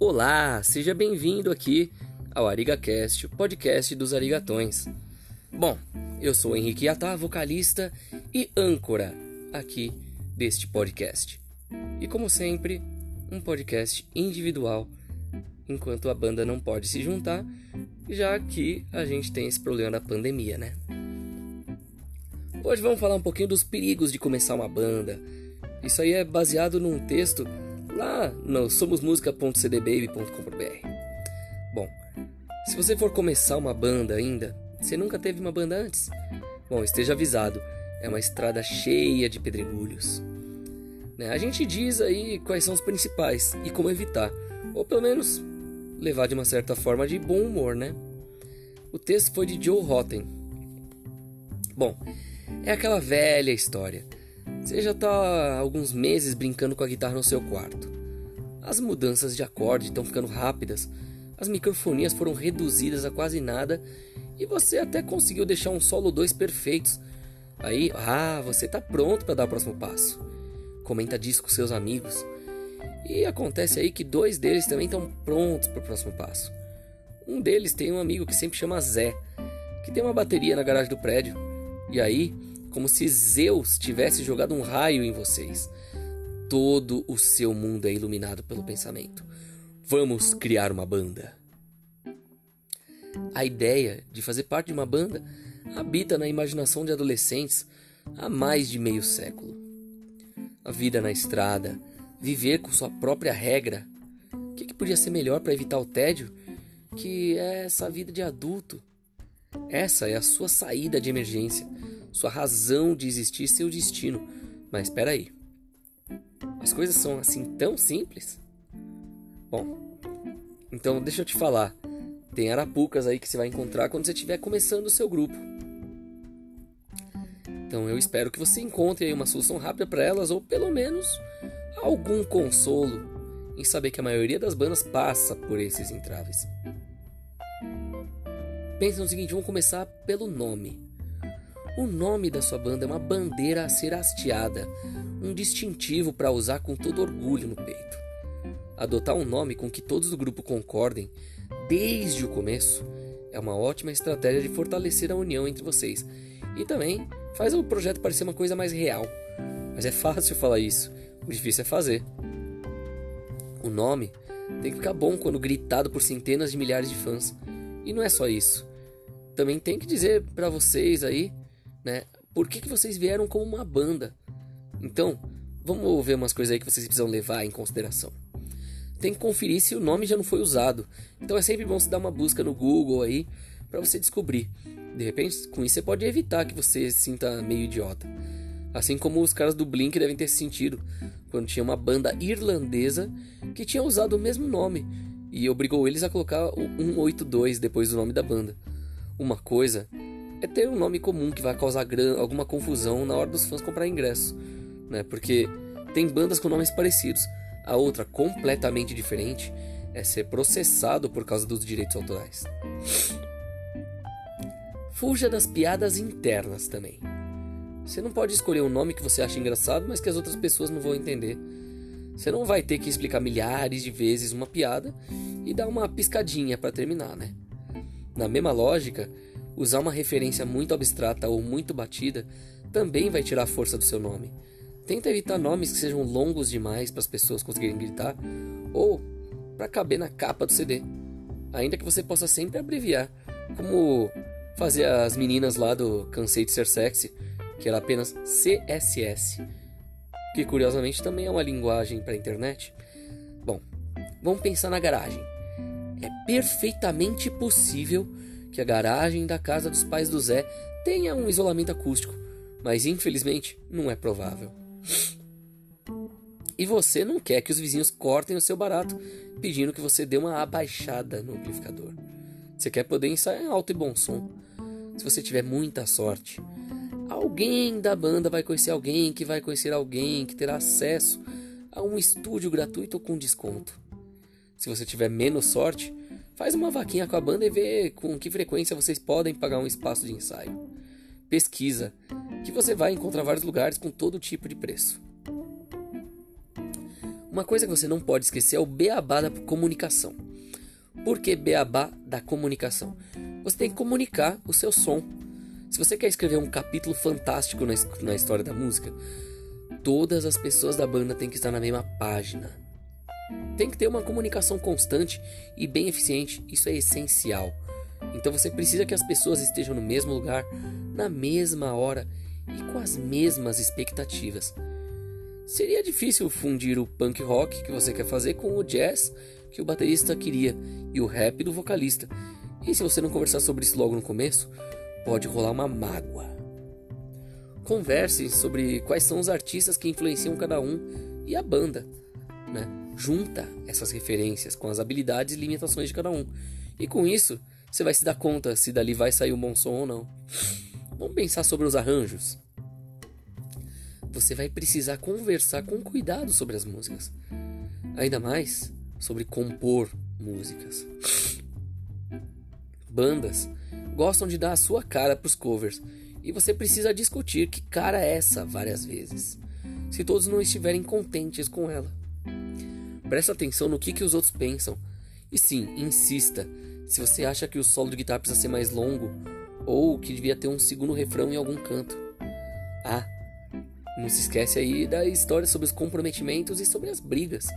Olá, seja bem-vindo aqui ao ArigaCast, o podcast dos arigatões. Bom, eu sou Henrique Yatá, vocalista e âncora aqui deste podcast. E como sempre, um podcast individual, enquanto a banda não pode se juntar, já que a gente tem esse problema da pandemia, né? Hoje vamos falar um pouquinho dos perigos de começar uma banda. Isso aí é baseado num texto lá no somosmusica.cdbaby.com.br. Bom, se você for começar uma banda ainda, você nunca teve uma banda antes? Bom, esteja avisado, é uma estrada cheia de pedregulhos. Né? A gente diz aí quais são os principais e como evitar, ou pelo menos levar de uma certa forma de bom humor, né? O texto foi de Joe Rotten. Bom, é aquela velha história. Você já está há alguns meses brincando com a guitarra no seu quarto. As mudanças de acorde estão ficando rápidas, as microfonias foram reduzidas a quase nada e você até conseguiu deixar um solo 2 perfeitos. Aí, ah, você está pronto para dar o próximo passo. Comenta disso com seus amigos. E acontece aí que dois deles também estão prontos para o próximo passo. Um deles tem um amigo que sempre chama Zé, que tem uma bateria na garagem do prédio. E aí, como se Zeus tivesse jogado um raio em vocês. Todo o seu mundo é iluminado pelo pensamento. Vamos criar uma banda. A ideia de fazer parte de uma banda habita na imaginação de adolescentes há mais de meio século. A vida na estrada, viver com sua própria regra. O que, que podia ser melhor para evitar o tédio que é essa vida de adulto? Essa é a sua saída de emergência, sua razão de existir, seu destino. Mas espera aí. As coisas são assim tão simples? Bom, então deixa eu te falar. Tem arapucas aí que você vai encontrar quando você estiver começando o seu grupo. Então eu espero que você encontre aí uma solução rápida para elas ou pelo menos algum consolo em saber que a maioria das bandas passa por esses entraves. Pense no seguinte, vamos começar pelo nome. O nome da sua banda é uma bandeira a ser hasteada, um distintivo para usar com todo orgulho no peito. Adotar um nome com que todos do grupo concordem desde o começo é uma ótima estratégia de fortalecer a união entre vocês e também faz o projeto parecer uma coisa mais real. Mas é fácil falar isso, o difícil é fazer. O nome tem que ficar bom quando gritado por centenas de milhares de fãs. E não é só isso. Também tem que dizer para vocês aí, né, por que, que vocês vieram como uma banda. Então, vamos ver umas coisas aí que vocês precisam levar em consideração. Tem que conferir se o nome já não foi usado. Então é sempre bom se dar uma busca no Google aí para você descobrir. De repente, com isso você pode evitar que você se sinta meio idiota. Assim como os caras do Blink devem ter sentido quando tinha uma banda irlandesa que tinha usado o mesmo nome e obrigou eles a colocar o 182 depois do nome da banda. Uma coisa é ter um nome comum que vai causar alguma confusão na hora dos fãs comprar ingresso, né? Porque tem bandas com nomes parecidos. A outra, completamente diferente, é ser processado por causa dos direitos autorais. Fuja das piadas internas também. Você não pode escolher um nome que você acha engraçado, mas que as outras pessoas não vão entender. Você não vai ter que explicar milhares de vezes uma piada e dar uma piscadinha para terminar, né? Na mesma lógica, usar uma referência muito abstrata ou muito batida também vai tirar a força do seu nome. Tenta evitar nomes que sejam longos demais para as pessoas conseguirem gritar ou para caber na capa do CD, ainda que você possa sempre abreviar, como fazer as meninas lá do Cansei de Ser Sexy que era apenas CSS, que curiosamente também é uma linguagem para a internet. Bom, vamos pensar na garagem. É perfeitamente possível que a garagem da casa dos pais do Zé tenha um isolamento acústico, mas infelizmente não é provável. E você não quer que os vizinhos cortem o seu barato pedindo que você dê uma abaixada no amplificador. Você quer poder ensaiar em alto e bom som. Se você tiver muita sorte, Alguém da banda vai conhecer alguém que vai conhecer alguém que terá acesso a um estúdio gratuito com desconto. Se você tiver menos sorte, faz uma vaquinha com a banda e vê com que frequência vocês podem pagar um espaço de ensaio. Pesquisa, que você vai encontrar vários lugares com todo tipo de preço. Uma coisa que você não pode esquecer é o beabá da comunicação. Por que beabá da comunicação? Você tem que comunicar o seu som. Se você quer escrever um capítulo fantástico na, na história da música, todas as pessoas da banda têm que estar na mesma página. Tem que ter uma comunicação constante e bem eficiente, isso é essencial. Então você precisa que as pessoas estejam no mesmo lugar, na mesma hora e com as mesmas expectativas. Seria difícil fundir o punk rock que você quer fazer com o jazz que o baterista queria e o rap do vocalista. E se você não conversar sobre isso logo no começo, pode rolar uma mágoa. Converse sobre quais são os artistas que influenciam cada um e a banda. Né? Junta essas referências com as habilidades e limitações de cada um. E com isso, você vai se dar conta se dali vai sair um bom som ou não. Vamos pensar sobre os arranjos. Você vai precisar conversar com cuidado sobre as músicas. Ainda mais sobre compor músicas. Bandas gostam de dar a sua cara para os covers e você precisa discutir que cara é essa várias vezes, se todos não estiverem contentes com ela. Presta atenção no que, que os outros pensam e sim, insista se você acha que o solo de guitarra precisa ser mais longo ou que devia ter um segundo refrão em algum canto. Ah, não se esquece aí da história sobre os comprometimentos e sobre as brigas,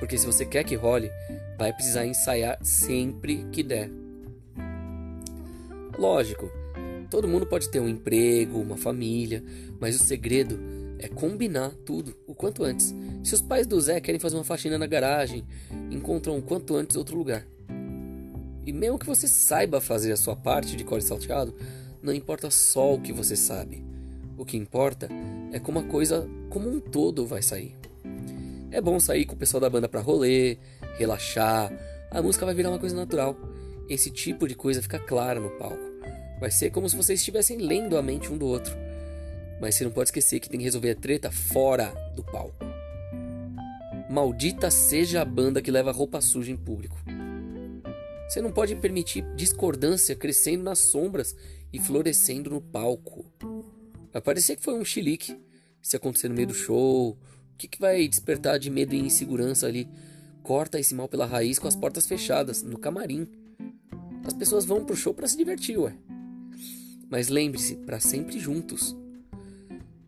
porque se você quer que role, vai precisar ensaiar sempre que der. Lógico, todo mundo pode ter um emprego, uma família, mas o segredo é combinar tudo o quanto antes. Se os pais do Zé querem fazer uma faxina na garagem, encontram o quanto antes outro lugar. E mesmo que você saiba fazer a sua parte de core salteado, não importa só o que você sabe. O que importa é como a coisa como um todo vai sair. É bom sair com o pessoal da banda para rolê, relaxar. A música vai virar uma coisa natural. Esse tipo de coisa fica clara no palco. Vai ser como se vocês estivessem lendo a mente um do outro. Mas você não pode esquecer que tem que resolver a treta fora do palco. Maldita seja a banda que leva roupa suja em público. Você não pode permitir discordância crescendo nas sombras e florescendo no palco. Vai parecer que foi um chilique se acontecer no meio do show. O que, que vai despertar de medo e insegurança ali? Corta esse mal pela raiz com as portas fechadas, no camarim. As pessoas vão pro show para se divertir, ué. Mas lembre-se, para sempre juntos.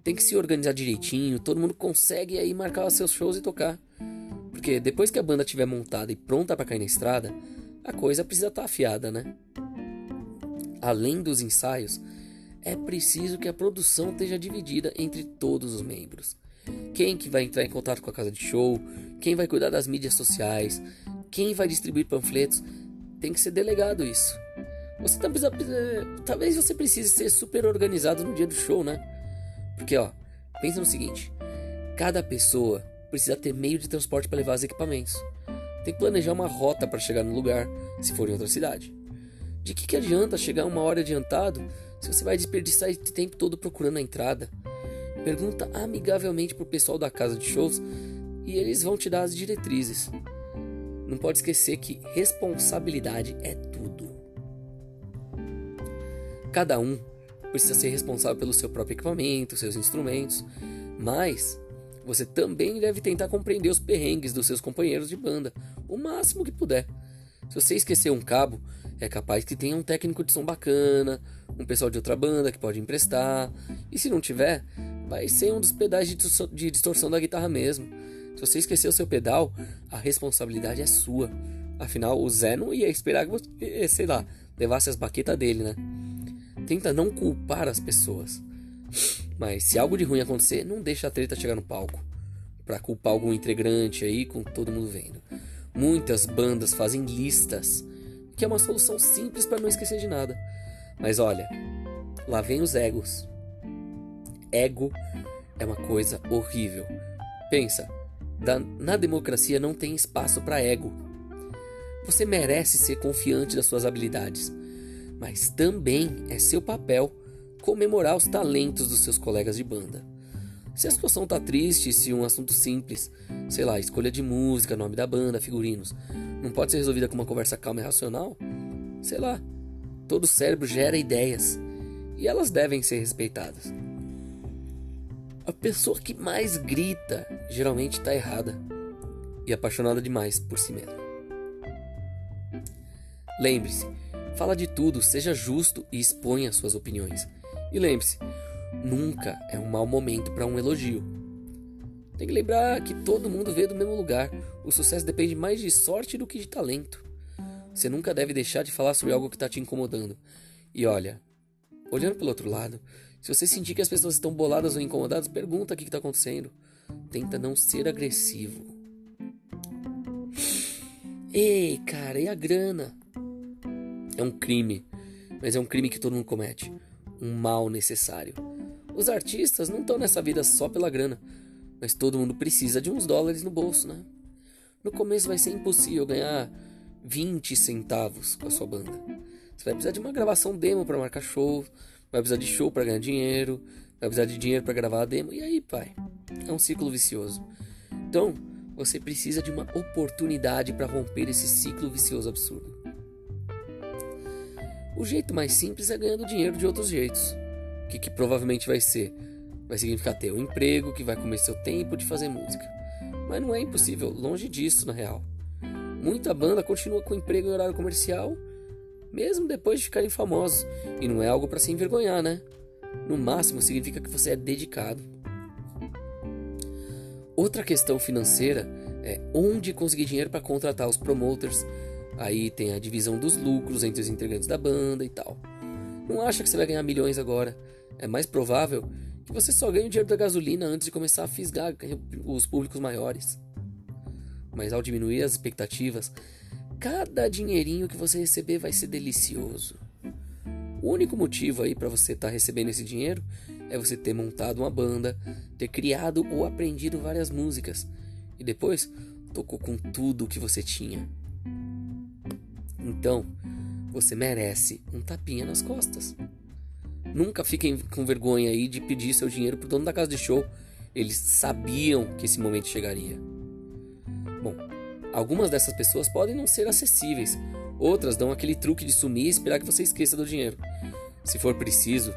Tem que se organizar direitinho, todo mundo consegue aí marcar seus shows e tocar. Porque depois que a banda estiver montada e pronta para cair na estrada, a coisa precisa estar tá afiada, né? Além dos ensaios, é preciso que a produção esteja dividida entre todos os membros. Quem que vai entrar em contato com a casa de show, quem vai cuidar das mídias sociais, quem vai distribuir panfletos, tem que ser delegado isso. Você tá precisa, talvez você precise ser super organizado no dia do show, né? Porque ó, pensa no seguinte: cada pessoa precisa ter meio de transporte para levar os equipamentos. Tem que planejar uma rota para chegar no lugar, se for em outra cidade. De que, que adianta chegar uma hora adiantado se você vai desperdiçar esse tempo todo procurando a entrada? Pergunta amigavelmente pro pessoal da casa de shows e eles vão te dar as diretrizes. Não pode esquecer que responsabilidade é tudo. Cada um precisa ser responsável pelo seu próprio equipamento, seus instrumentos, mas você também deve tentar compreender os perrengues dos seus companheiros de banda, o máximo que puder. Se você esquecer um cabo, é capaz que tenha um técnico de som bacana, um pessoal de outra banda que pode emprestar, e se não tiver, vai ser um dos pedais de distorção da guitarra mesmo. Se você esquecer o seu pedal, a responsabilidade é sua. Afinal, o Zé não ia esperar que você, sei lá, levasse as baquetas dele, né? Tenta não culpar as pessoas. Mas se algo de ruim acontecer, não deixa a treta chegar no palco. Pra culpar algum integrante aí com todo mundo vendo. Muitas bandas fazem listas, que é uma solução simples para não esquecer de nada. Mas olha, lá vem os egos. Ego é uma coisa horrível. Pensa, na democracia não tem espaço para ego. Você merece ser confiante das suas habilidades, mas também é seu papel comemorar os talentos dos seus colegas de banda. Se a situação tá triste, se um assunto simples, sei lá, escolha de música, nome da banda, figurinos, não pode ser resolvida com uma conversa calma e racional, sei lá, todo cérebro gera ideias e elas devem ser respeitadas. A pessoa que mais grita geralmente está errada. e apaixonada demais por si mesma. Lembre-se, fala de tudo, seja justo e exponha suas opiniões. E lembre-se, nunca é um mau momento para um elogio. Tem que lembrar que todo mundo veio do mesmo lugar. O sucesso depende mais de sorte do que de talento. Você nunca deve deixar de falar sobre algo que está te incomodando. E olha, olhando pelo outro lado, se você sentir que as pessoas estão boladas ou incomodadas, pergunta o que está acontecendo. Tenta não ser agressivo. Ei, cara, e a grana? É um crime, mas é um crime que todo mundo comete. Um mal necessário. Os artistas não estão nessa vida só pela grana, mas todo mundo precisa de uns dólares no bolso, né? No começo vai ser impossível ganhar 20 centavos com a sua banda. Você vai precisar de uma gravação demo para marcar show, vai precisar de show para ganhar dinheiro, vai precisar de dinheiro para gravar a demo, e aí, pai? É um ciclo vicioso. Então, você precisa de uma oportunidade para romper esse ciclo vicioso absurdo. O jeito mais simples é ganhando dinheiro de outros jeitos. O que, que provavelmente vai ser? Vai significar ter um emprego que vai comer seu tempo de fazer música. Mas não é impossível, longe disso na real. Muita banda continua com emprego em horário comercial, mesmo depois de ficarem famosos, e não é algo para se envergonhar, né? No máximo significa que você é dedicado. Outra questão financeira é onde conseguir dinheiro para contratar os promoters, Aí tem a divisão dos lucros entre os integrantes da banda e tal. Não acha que você vai ganhar milhões agora. É mais provável que você só ganhe o dinheiro da gasolina antes de começar a fisgar os públicos maiores. Mas ao diminuir as expectativas, cada dinheirinho que você receber vai ser delicioso. O único motivo aí para você estar tá recebendo esse dinheiro é você ter montado uma banda, ter criado ou aprendido várias músicas e depois tocou com tudo o que você tinha. Então, você merece um tapinha nas costas. Nunca fiquem com vergonha aí de pedir seu dinheiro pro dono da casa de show. Eles sabiam que esse momento chegaria. Bom, algumas dessas pessoas podem não ser acessíveis. Outras dão aquele truque de sumir e esperar que você esqueça do dinheiro. Se for preciso,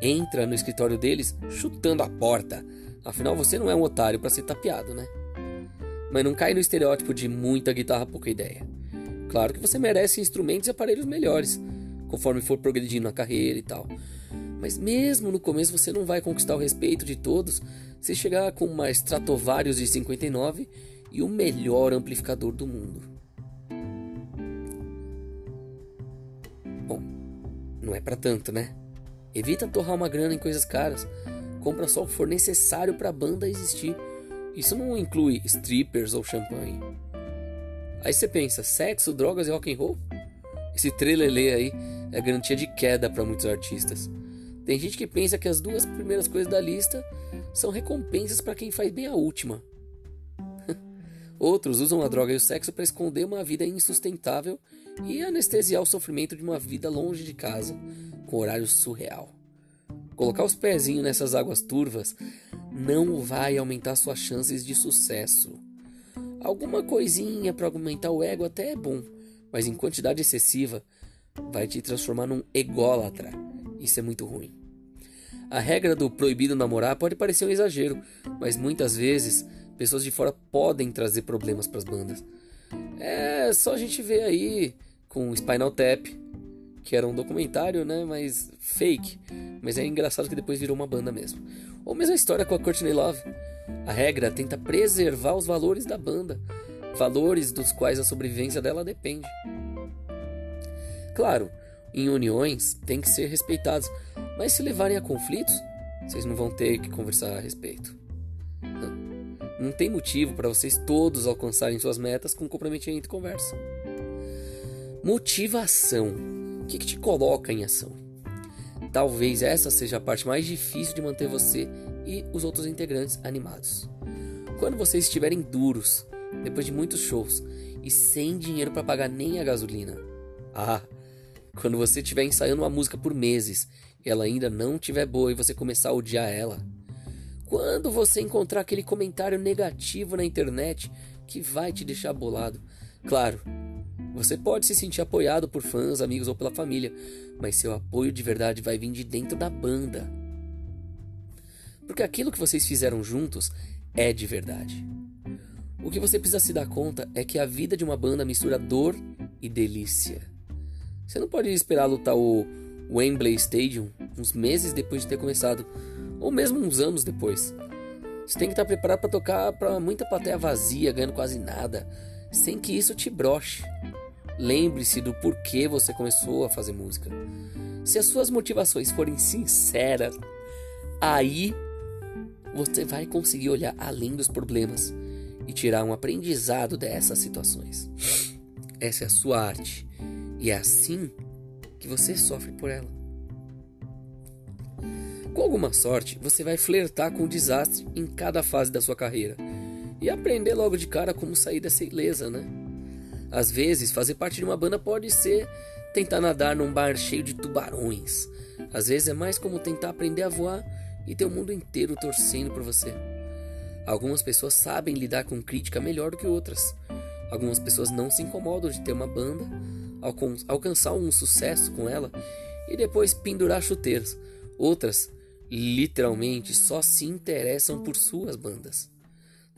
entra no escritório deles chutando a porta. Afinal, você não é um otário para ser tapeado, né? Mas não cai no estereótipo de muita guitarra, pouca ideia. Claro que você merece instrumentos e aparelhos melhores, conforme for progredindo na carreira e tal. Mas mesmo no começo você não vai conquistar o respeito de todos se chegar com uma Stratovarius de 59 e o melhor amplificador do mundo. Bom, não é para tanto, né? Evita torrar uma grana em coisas caras. Compra só o que for necessário para a banda existir. Isso não inclui strippers ou champanhe. Aí você pensa, sexo, drogas e rock and roll? Esse trelelê aí é garantia de queda para muitos artistas. Tem gente que pensa que as duas primeiras coisas da lista são recompensas para quem faz bem a última. Outros usam a droga e o sexo para esconder uma vida insustentável e anestesiar o sofrimento de uma vida longe de casa, com horário surreal. Colocar os pezinhos nessas águas turvas não vai aumentar suas chances de sucesso. Alguma coisinha para aumentar o ego até é bom, mas em quantidade excessiva vai te transformar num ególatra. Isso é muito ruim. A regra do proibido namorar pode parecer um exagero, mas muitas vezes pessoas de fora podem trazer problemas para as bandas. É só a gente ver aí com Spinal Tap, que era um documentário, né, mas fake, mas é engraçado que depois virou uma banda mesmo. Ou mesmo a história com a Courtney Love. A regra tenta preservar os valores da banda, valores dos quais a sobrevivência dela depende. Claro, em uniões tem que ser respeitados, mas se levarem a conflitos, vocês não vão ter que conversar a respeito. Não tem motivo para vocês todos alcançarem suas metas com comprometimento e conversa. Motivação. O que, que te coloca em ação? Talvez essa seja a parte mais difícil de manter você e os outros integrantes animados. Quando vocês estiverem duros, depois de muitos shows e sem dinheiro para pagar nem a gasolina. Ah, quando você estiver ensaiando uma música por meses e ela ainda não estiver boa e você começar a odiar ela. Quando você encontrar aquele comentário negativo na internet que vai te deixar bolado. Claro, você pode se sentir apoiado por fãs, amigos ou pela família, mas seu apoio de verdade vai vir de dentro da banda. Porque aquilo que vocês fizeram juntos é de verdade. O que você precisa se dar conta é que a vida de uma banda mistura dor e delícia. Você não pode esperar lutar o Wembley Stadium uns meses depois de ter começado, ou mesmo uns anos depois. Você tem que estar preparado para tocar para muita plateia vazia, ganhando quase nada, sem que isso te broche. Lembre-se do porquê você começou a fazer música. Se as suas motivações forem sinceras, aí você vai conseguir olhar além dos problemas e tirar um aprendizado dessas situações. Essa é a sua arte e é assim que você sofre por ela. Com alguma sorte, você vai flertar com o desastre em cada fase da sua carreira e aprender logo de cara como sair dessa ilesa, né? Às vezes, fazer parte de uma banda pode ser tentar nadar num bar cheio de tubarões. Às vezes é mais como tentar aprender a voar e ter o mundo inteiro torcendo por você. Algumas pessoas sabem lidar com crítica melhor do que outras. Algumas pessoas não se incomodam de ter uma banda, alcançar um sucesso com ela e depois pendurar chuteiros. Outras, literalmente, só se interessam por suas bandas.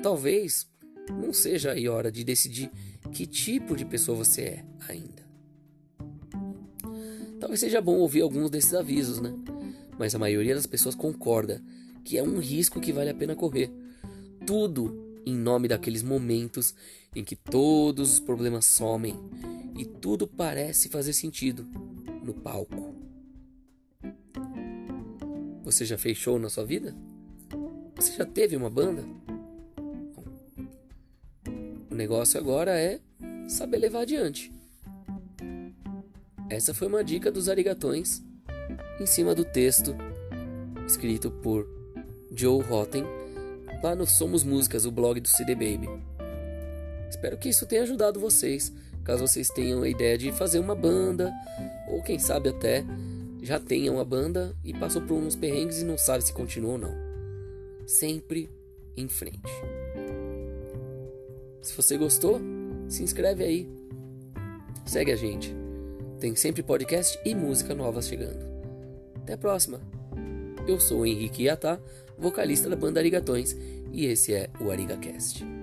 Talvez não seja a hora de decidir que tipo de pessoa você é ainda. Talvez seja bom ouvir alguns desses avisos, né? Mas a maioria das pessoas concorda que é um risco que vale a pena correr. Tudo em nome daqueles momentos em que todos os problemas somem e tudo parece fazer sentido no palco. Você já fez show na sua vida? Você já teve uma banda? O negócio agora é saber levar adiante. Essa foi uma dica dos arigatões em cima do texto escrito por Joe Rotten lá no Somos Músicas, o blog do CD Baby. Espero que isso tenha ajudado vocês, caso vocês tenham a ideia de fazer uma banda, ou quem sabe até já tenham uma banda e passou por uns perrengues e não sabe se continua ou não. Sempre em frente. Se você gostou, se inscreve aí. Segue a gente. Tem sempre podcast e música nova chegando. Até a próxima. Eu sou o Henrique Iatá, vocalista da banda Arigatões, e esse é o ArigaCast.